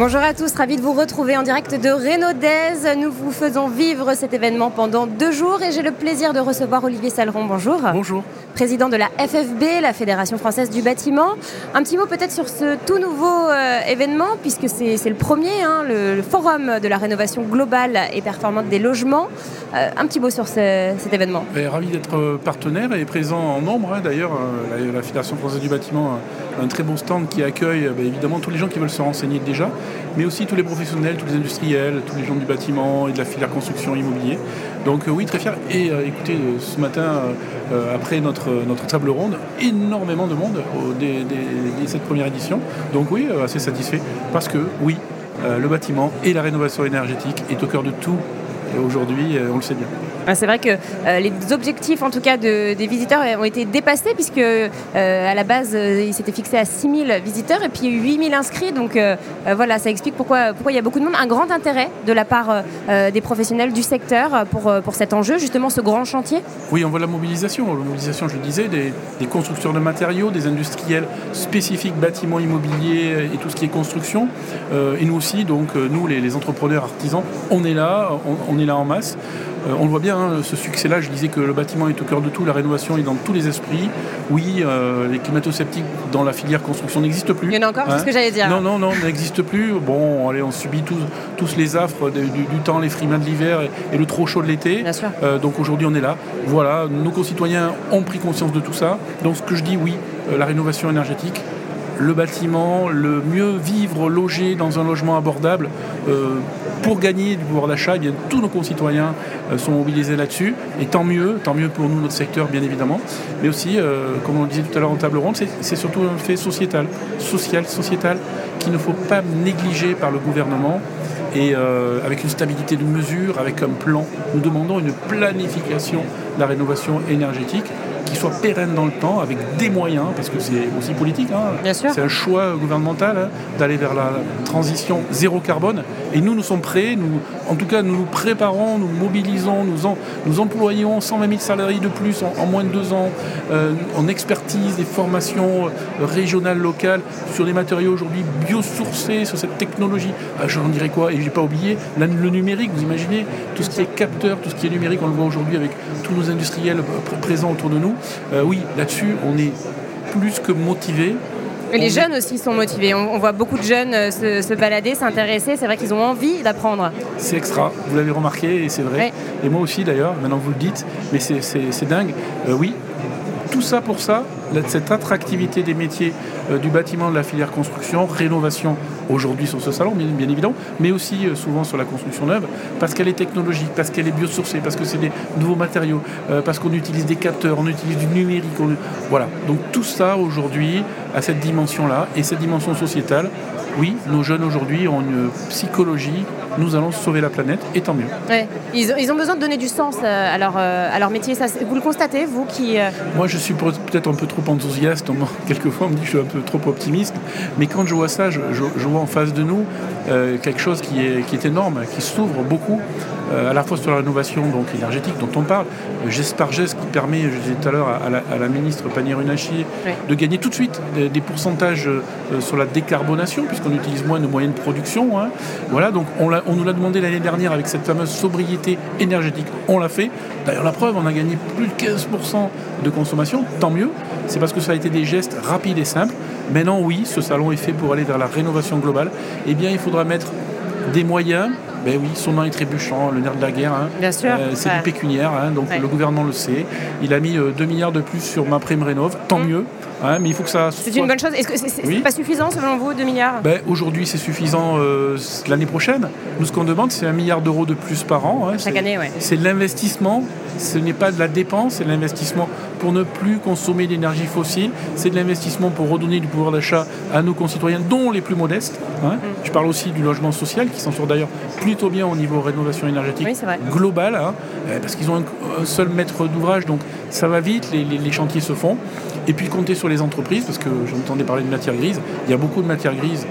Bonjour à tous, ravi de vous retrouver en direct de Renaudez. Nous vous faisons vivre cet événement pendant deux jours et j'ai le plaisir de recevoir Olivier Saleron. Bonjour. Bonjour. Président de la FFB, la Fédération française du bâtiment. Un petit mot peut-être sur ce tout nouveau euh, événement, puisque c'est le premier, hein, le, forum de la rénovation globale et performante des logements. Euh, un petit mot sur cet événement. ravi d'être euh, partenaire et présent en nombre. Hein, d'ailleurs, la, Fédération française du bâtiment a un très bon stand qui accueille bah, évidemment tous les gens qui veulent se renseigner déjà, mais aussi tous les professionnels, tous les industriels, tous les gens du bâtiment et de la filière construction immobilier. Donc oui, très fier. Et écoutez, ce matin, après notre notre, table ronde, énormément de monde dès, cette première édition. Donc oui, euh, assez satisfait parce que oui, euh, le bâtiment et la rénovation énergétique est au cœur de tout aujourd'hui, on le sait bien. C'est vrai que euh, les objectifs, en tout cas, des visiteurs ont été dépassés, puisque euh, à la base, euh, ils s'étaient fixés à 6000 visiteurs et puis il y a eu 8000 inscrits. Donc voilà, ça explique pourquoi, pourquoi il y a beaucoup de monde. Un grand intérêt de la part des professionnels du secteur pour, pour cet enjeu, justement, ce grand chantier Oui, on voit la mobilisation. La mobilisation, je le disais, des, des constructeurs de matériaux, des industriels spécifiques, bâtiments immobiliers et tout ce qui est construction. et nous aussi, donc, nous, les, entrepreneurs artisans, on est là, on, on est là en masse. Euh, on le voit bien, hein, ce succès-là, je disais que le bâtiment est au cœur de tout, la rénovation est dans tous les esprits. Oui, euh, les climato-sceptiques dans la filière construction n'existent plus. Il y en a encore, c'est ce que j'allais dire. Non, non, non, n'existe plus. Bon, allez, on subit tous, tous les affres du, temps, les frimas de l'hiver et, le trop chaud de l'été. Euh, donc aujourd'hui, on est là. Voilà, nos concitoyens ont pris conscience de tout ça. Donc ce que je dis, oui, la rénovation énergétique, le bâtiment, le mieux vivre, loger dans un logement abordable. Pour gagner du pouvoir d'achat, eh tous nos concitoyens euh, sont mobilisés là-dessus. Et tant mieux, tant mieux pour nous, notre secteur, bien évidemment. Mais aussi, euh, comme on le disait tout à l'heure en table ronde, c'est surtout un fait sociétal, social, sociétal, qu'il ne faut pas négliger par le gouvernement. Et euh, avec une stabilité de mesure, avec un plan, nous demandons une planification la rénovation énergétique qui soit pérenne dans le temps, avec des moyens, parce que c'est aussi politique. Hein. C'est un choix gouvernemental hein, d'aller vers la transition zéro carbone. Et nous, nous sommes prêts. Nous, en tout cas, nous nous préparons, nous mobilisons, nous, nous employons 120 000 salariés de plus en, moins de deux ans, euh, en expertise, des formations euh, régionales, locales, sur les matériaux aujourd'hui biosourcés, sur cette technologie. Ah, J'en dirais quoi Et j'ai pas oublié le numérique, vous imaginez, tout ce qui est capteur, tout ce qui est numérique, on le voit aujourd'hui avec tous nos industriels présents autour de nous. Euh, oui, là-dessus, on est plus que motivé. les jeunes aussi sont motivés. On, voit beaucoup de jeunes euh, se, balader, s'intéresser. C'est vrai qu'ils ont envie d'apprendre. C'est extra. Vous l'avez remarqué et c'est vrai. Et moi aussi d'ailleurs. Maintenant vous le dites, mais c'est dingue. Euh, oui, tout ça pour ça, cette attractivité des métiers euh, du bâtiment, de la filière construction, rénovation aujourd'hui sur ce salon, bien, évidemment, mais aussi euh, souvent sur la construction neuve, parce qu'elle est technologique, parce qu'elle est biosourcée, parce que c'est des nouveaux matériaux, euh, parce qu'on utilise des capteurs, on utilise du numérique. Voilà. Donc tout ça aujourd'hui a cette dimension-là, et cette dimension sociétale, oui, nos jeunes aujourd'hui ont une psychologie nous allons sauver la planète, et tant mieux. Ils, ont besoin de donner du sens euh, à leur, euh, à leur métier. Ça, vous le constatez, vous qui... Euh, Moi, je suis peut-être un peu trop enthousiaste. Quelquefois, on me dit que je suis un peu trop optimiste. Mais quand je vois ça, je, vois en face de nous quelque chose qui est, qui est énorme, qui s'ouvre beaucoup. À la fois sur la rénovation donc, énergétique dont on parle, par geste qui permet, je disais tout à l'heure à, la, ministre Pannier-Runacher, de gagner tout de suite des, pourcentages sur la décarbonation, puisqu'on utilise moins de moyens de production. Hein. Voilà, donc on, on nous l'a demandé l'année dernière avec cette fameuse sobriété énergétique. On l'a fait. D'ailleurs, la preuve, on a gagné plus de 15% de consommation. Tant mieux. C'est parce que ça a été des gestes rapides et simples. Maintenant, oui, ce salon est fait pour aller vers la rénovation globale. Eh bien, il faudra mettre des moyens ben oui, son nom est trébuchant, le nerf de la guerre. Hein. Bien sûr. Euh, c'est du pécuniaire, hein, donc le gouvernement le sait. Il a mis 2 euh, milliards de plus sur ma prime rénov, tant mmh. mieux. Hein, mais il faut que ça. C'est une bonne chose. Est-ce que c'est pas suffisant selon vous, 2 milliards? Ben, Aujourd'hui, c'est suffisant euh, l'année prochaine. Nous, ce qu'on demande, c'est un milliard d'euros de plus par an. Chaque année, oui. C'est de l'investissement ce n'est pas de la dépense, c'est de l'investissement pour ne plus consommer d'énergie fossile, c'est de l'investissement pour redonner du pouvoir d'achat à nos concitoyens, dont les plus modestes. Hein. Mm. Je parle aussi du logement social, qui s'en sort d'ailleurs plutôt bien au niveau rénovation énergétique globale, hein, euh, parce qu'ils ont un, seul maître d'ouvrage, donc ça va vite, les, chantiers se font. Et puis compter sur les entreprises, parce que j'entendais parler de matière grise, il y a beaucoup de matière grise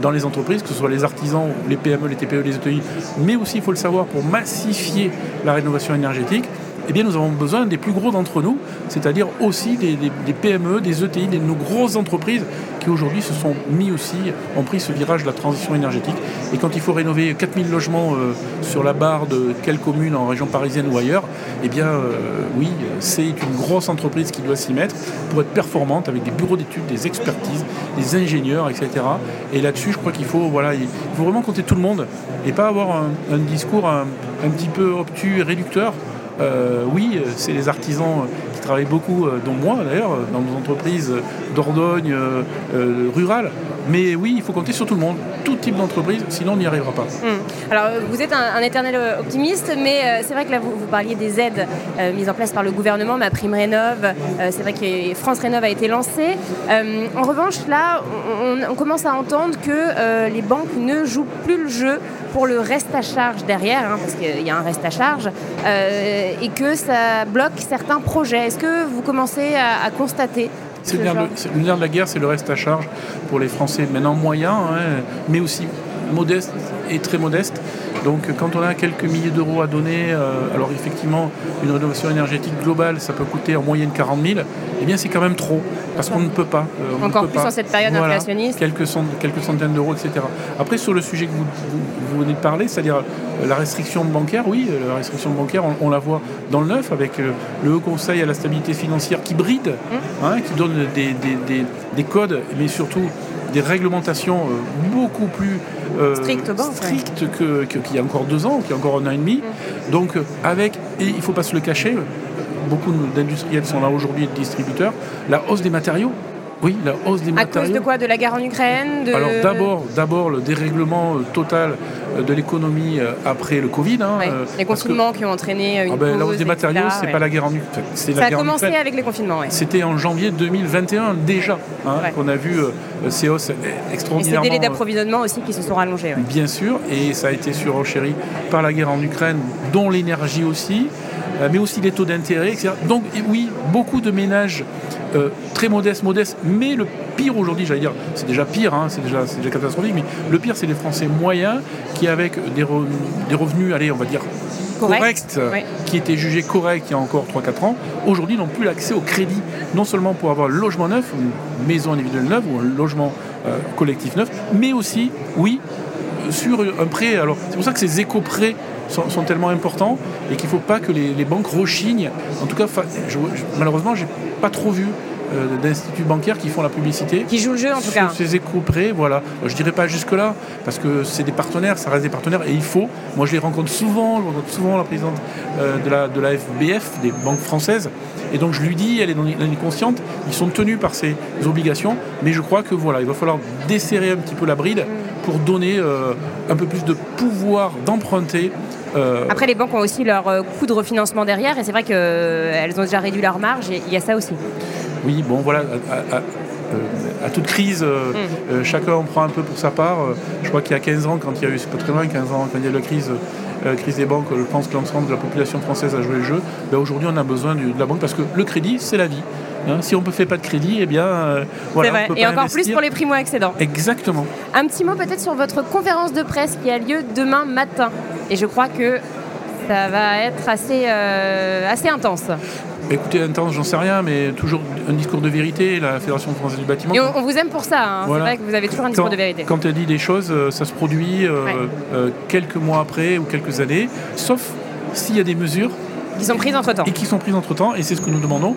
dans les entreprises, que ce soit les artisans, les PME, les TPE, les ETI, mais aussi, il faut le savoir, pour massifier la rénovation énergétique, eh bien, nous avons besoin des plus gros d'entre nous, c'est-à-dire aussi des, PME, des ETI, des nos grosses entreprises qui aujourd'hui se sont mis aussi, ont pris ce virage de la transition énergétique. Et quand il faut rénover 4000 logements euh, sur la barre de quelle commune en région parisienne ou ailleurs, eh bien euh, oui, c'est une grosse entreprise qui doit s'y mettre pour être performante avec des bureaux d'études, des expertises, des ingénieurs, etc. Et là-dessus, je crois qu'il faut, voilà, il faut vraiment compter tout le monde et pas avoir un, discours un, un petit peu obtus et réducteur. Euh, oui, c'est les artisans qui travaillent beaucoup, euh, dont moi d'ailleurs, dans nos entreprises d'Ordogne rurales. Mais oui, il faut compter sur tout le monde, tout type d'entreprise, sinon on n'y arrivera pas. Hmm. Alors vous êtes un, éternel optimiste, mais c'est vrai que là vous, parliez des aides mises en place par le gouvernement, ma prime rénov, c'est vrai que France Rénov a été lancée. en revanche, là, on, commence à entendre que les banques ne jouent plus le jeu pour le reste à charge derrière, hein, parce qu'il y a un reste à charge, euh, et que ça bloque certains projets. Est-ce que vous commencez à, constater c'est le, nerf de la guerre, c'est le reste à charge pour les Français, maintenant moyen, hein, mais aussi modeste et très modeste. Donc quand on a quelques milliers d'euros à donner, euh, alors effectivement, une rénovation énergétique globale, ça peut coûter en moyenne 40 000, eh bien c'est quand même trop, parce qu'on ne peut pas. Euh, Encore plus en cette période inflationniste. Quelques, quelques centaines d'euros, etc. Après, sur le sujet que vous, venez de parler, c'est-à-dire euh, la restriction bancaire, oui, la restriction bancaire, on, la voit dans le neuf, avec le Haut Conseil à la stabilité financière qui bride, mmh. hein, qui donne des, des codes, mais surtout des réglementations euh, beaucoup plus euh, strictes qu'il y a encore deux ans, qu'il y a encore un an et demi. Mm. Donc, euh, avec, et il ne faut pas se le cacher, beaucoup d'industriels sont là aujourd'hui, de distributeurs, la hausse des matériaux. Oui, la hausse des matériaux. À cause de quoi? De la guerre en Ukraine Alors d'abord, d'abord le dérèglement total de l'économie après le Covid. Hein, les confinements qui ont entré une ah ben, La hausse des matériaux, c'est pas la guerre en Ukraine. Ça a commencé avec les confinements. C'était en janvier 2021 déjà hein, qu'on a vu ces hausses extraordinairement... Et ces délais d'approvisionnement aussi qui se sont rallongés. Bien sûr, et ça a été surenchéri par la guerre en Ukraine, dont l'énergie aussi, euh, mais aussi les taux d'intérêt, etc. Donc oui, beaucoup de ménages euh, très modestes, modestes, mais le pire aujourd'hui, j'allais dire, c'est déjà pire, hein, c'est déjà, déjà, catastrophique, mais le pire, c'est les Français moyens qui, avec des, des revenus, allez, on va dire, corrects, qui étaient jugés corrects il y a encore 3-4 ans, aujourd'hui n'ont plus l'accès au crédit, non seulement pour avoir un logement neuf, une maison individuelle neuve ou un logement euh, collectif neuf, mais aussi, oui, sur un prêt. Alors, c'est pour ça que ces éco-prêts sont, tellement importants et qu'il ne faut pas que les, banques rechignent. En tout cas, je, je, malheureusement, j'ai pas trop vu d'instituts bancaires qui font la publicité. Qui jouent le jeu en tout cas. Ces échos prêts, voilà. Je dirais pas jusque-là, parce que c'est des partenaires, ça reste des partenaires, et il faut. Moi, je les rencontre souvent, je rencontre souvent la présidente euh, de, la, de la FBF, des banques françaises, et donc je lui dis, elle est, dans, elle est consciente, ils sont tenus par ces obligations, mais je crois que voilà, il va falloir desserrer un petit peu la bride pour donner euh, un peu plus de pouvoir d'emprunter Après, les banques ont aussi leur coût de refinancement derrière, et c'est vrai qu'elles ont déjà réduit leur marge, et il y a ça aussi. Oui, bon, voilà, à, toute crise, euh, mm. euh, chacun en prend un peu pour sa part. Euh, je crois qu'il y a 15 ans, quand il y a eu, c'est pas très loin, 15 ans, quand il y a eu la crise, crise des banques, je pense que l'ensemble de la population française a joué le jeu. Ben, aujourd'hui, on a besoin de la banque parce que le crédit, c'est la vie. Hein. si on ne fait pas de crédit, eh bien, voilà. Vrai. Et encore plus pour les primo-accédants. Exactement. Un petit mot peut-être sur votre conférence de presse qui a lieu demain matin. Et je crois que ça va être assez, assez intense. Écoutez, intense, j'en sais rien, mais toujours un discours de vérité, la Fédération française du bâtiment. Et on, vous aime pour ça, hein. c'est vrai que vous avez toujours un discours de vérité. Quand elle dit des choses, euh, ça se produit euh, euh, quelques mois après ou quelques années, sauf s'il y a des mesures qui sont prises entre temps. Et qui sont prises entre temps, et c'est ce que nous demandons.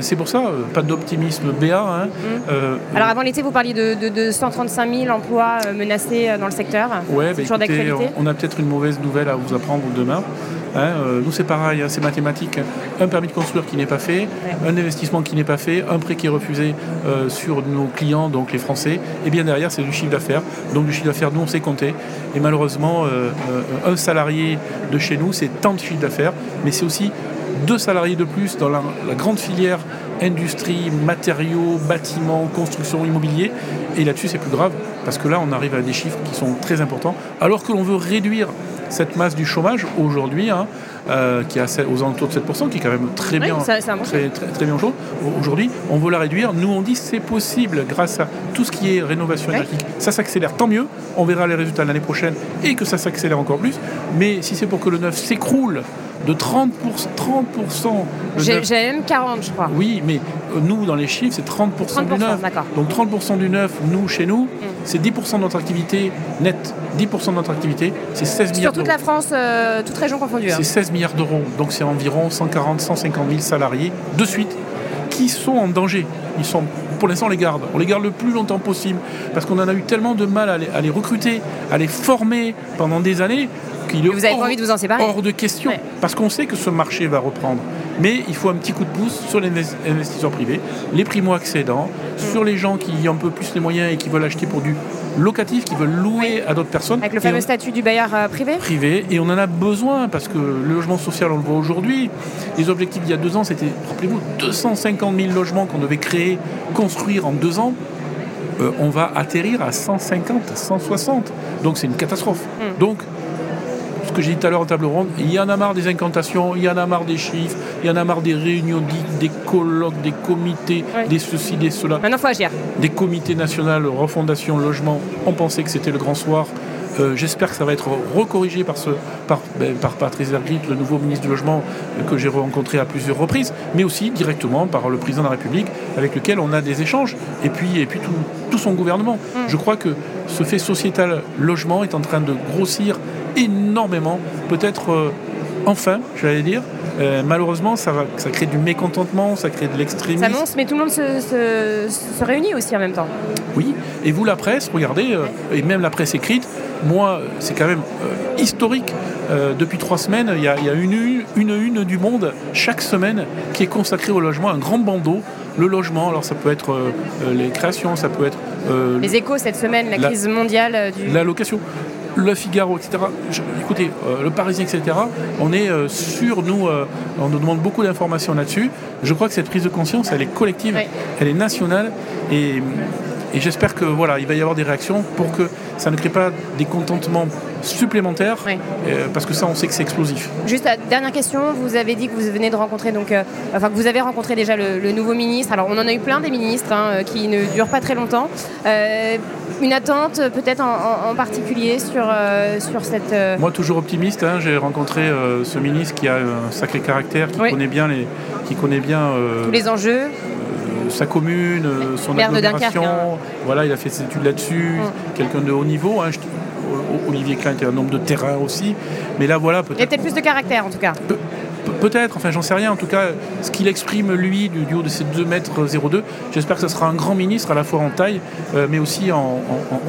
c'est pour ça, pas d'optimisme BA. Hein. Mmh. Alors avant l'été, vous parliez de, 135 000 emplois menacés dans le secteur. Ouais, bah, on, a peut-être une mauvaise nouvelle à vous apprendre demain. Hein, euh, nous, c'est pareil, hein, c'est mathématique. Un permis de construire qui n'est pas fait, un investissement qui n'est pas fait, un prêt qui est refusé euh, sur nos clients, donc les Français. Et bien derrière, c'est du chiffre d'affaires. Donc du chiffre d'affaires, nous, on sait compter. Et malheureusement, euh, un salarié de chez nous, c'est tant de chiffre d'affaires, mais c'est aussi deux salariés de plus dans la, grande filière industrie, matériaux, bâtiments, construction, immobilier. Et là-dessus, c'est plus grave, parce que là, on arrive à des chiffres qui sont très importants, alors que l'on veut réduire cette masse du chômage aujourd'hui, hein, euh, qui est aux alentours de 7%, qui est quand même très bien, très, très, très, bien chaud. Aujourd'hui, on veut la réduire. Nous, on dit c'est possible grâce à tout ce qui est rénovation énergétique. Ça s'accélère, tant mieux. On verra les résultats l'année prochaine et que ça s'accélère encore plus. Mais si c'est pour que le neuf s'écroule de 30%. 30% J'ai même 40, je crois. Oui, mais euh, nous, dans les chiffres, c'est 30%, du neuf. Donc 30% du neuf, nous, chez nous, mm. c'est 10% de notre activité nette. 10% de notre activité, c'est 16 milliards d'euros. Sur toute la France, euh, toute région confondue. Hein. C'est 16 milliards d'euros. Donc c'est environ 140, 150 000 salariés de suite qui sont en danger. Ils sont, pour l'instant, on les garde. On les garde le plus longtemps possible parce qu'on en a eu tellement de mal à les, recruter, à les former pendant des années qu'il est vous avez hors, envie de vous en séparer hors de question. Parce qu'on sait que ce marché va reprendre. Mais il faut un petit coup de pouce sur les investisseurs privés, les primo-accédants, mm. sur les gens qui ont un peu plus les moyens et qui veulent acheter pour du locatif, qui veulent louer à d'autres personnes. Avec le fameux statut du bailleur euh, privé Privé, et on en a besoin parce que le logement social, on le voit aujourd'hui. Les objectifs il y a deux ans, c'était, rappelez-vous, 250 000 logements qu'on devait créer, construire en deux ans. Euh, on va atterrir à 150, 160. Donc c'est une catastrophe. Mm. Donc que j'ai dit tout à l'heure en table ronde, il y en a marre des incantations, il y en a marre des chiffres, il y en a marre des réunions, des colloques, des comités, des ceci, des cela. Maintenant, il faut agir. Des comités nationaux, refondation, logement. On pensait que c'était le grand soir. Euh, j'espère que ça va être recorrigé par, ce, par, ben, par Patrice Vergrit, le nouveau ministre du Logement euh, que j'ai rencontré à plusieurs reprises, mais aussi directement par le président de la République avec lequel on a des échanges, et puis, et puis tout, tout son gouvernement. Mm. Je crois que ce fait sociétal logement est en train de grossir énormément, peut-être euh, enfin, j'allais dire. Euh, malheureusement, ça, va, ça crée du mécontentement, ça crée de l'extrémisme. Ça monte, mais tout le monde se, réunit aussi en même temps. Oui, et vous, la presse, regardez, euh, et même la presse écrite, moi, c'est quand même historique. depuis trois semaines, il y, a, une, une une du monde chaque semaine qui est consacrée au logement, un grand bandeau. Le logement, alors ça peut être les créations, ça peut être... les échos cette semaine, la, crise mondiale du... La location. Le Figaro, etc. écoutez, euh, le Parisien, etc. On est euh, sûr, nous, euh, on nous demande beaucoup d'informations là-dessus. Je crois que cette prise de conscience, elle est collective, elle est nationale, et, j'espère que voilà, il va y avoir des réactions pour que ça ne crée pas des contentements supplémentaires, parce que ça, on sait que c'est explosif. Juste dernière question, vous avez dit que vous venez de rencontrer donc, enfin que vous avez rencontré déjà le, nouveau ministre. Alors on en a eu plein des ministres hein, qui ne durent pas très longtemps une attente peut-être en, particulier sur, euh, sur cette... Euh, Moi toujours optimiste, hein. j'ai rencontré euh, ce ministre qui a un sacré caractère, qui connaît bien, les, qui connaît bien tous les enjeux. sa commune, son agglomération. Hein. Voilà, il a fait ses études là-dessus, mm. quelqu'un de haut niveau. Hein. Olivier Klein était un nombre de terrain aussi. Mais là, voilà, peut-être. Il y a peut-être plus de caractère en tout cas. Peut-être, enfin j'en sais rien. En tout cas, ce qu'il exprime lui du, haut de ses 2 mètres 02, j'espère que ce sera un grand ministre à la fois en taille, euh, mais aussi en,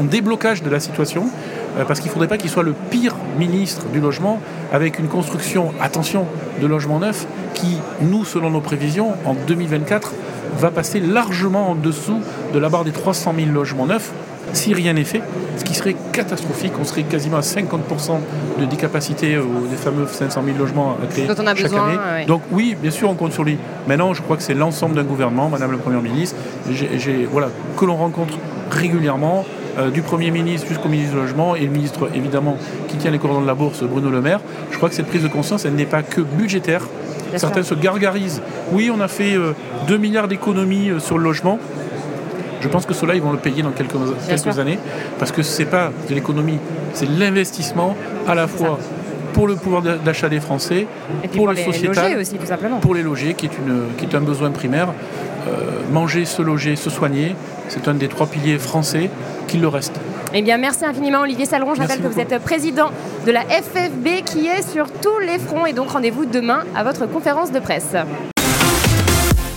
déblocage de la situation. Euh, parce qu'il ne faudrait pas qu'il soit le pire ministre du logement avec une construction, attention, de logements neufs qui, nous, selon nos prévisions, en 2024, va passer largement en dessous de la barre des 300 000 logements neufs si rien n'est fait, ce qui serait catastrophique. On serait quasiment à 50% de décapacité des fameux 500 000 logements à créer chaque année. Donc oui, bien sûr, on compte sur lui. Maintenant, je crois que c'est l'ensemble d'un gouvernement, Madame la Première ministre, voilà, que l'on rencontre régulièrement, euh, du Premier ministre jusqu'au ministre du Logement et le ministre, évidemment, qui tient les cordons de la bourse, Bruno Le Maire. Je crois que cette prise de conscience, elle n'est pas que budgétaire. Certains se gargarisent. Oui, on a fait 2 euh, milliards d'économies euh, sur le logement. Je pense que cela, ils vont le payer dans quelques, quelques années, parce que ce n'est pas de l'économie, c'est l'investissement à la fois pour le pouvoir d'achat des Français, pour, le sociétal, aussi, tout simplement. pour les loger, qui est, une, qui est un besoin primaire. Euh, manger, se loger, se soigner, c'est un des trois piliers français qui le reste. Eh bien, merci infiniment Olivier Saleron. Je rappelle que vous êtes président de la FFB qui est sur tous les fronts et donc rendez-vous demain à votre conférence de presse.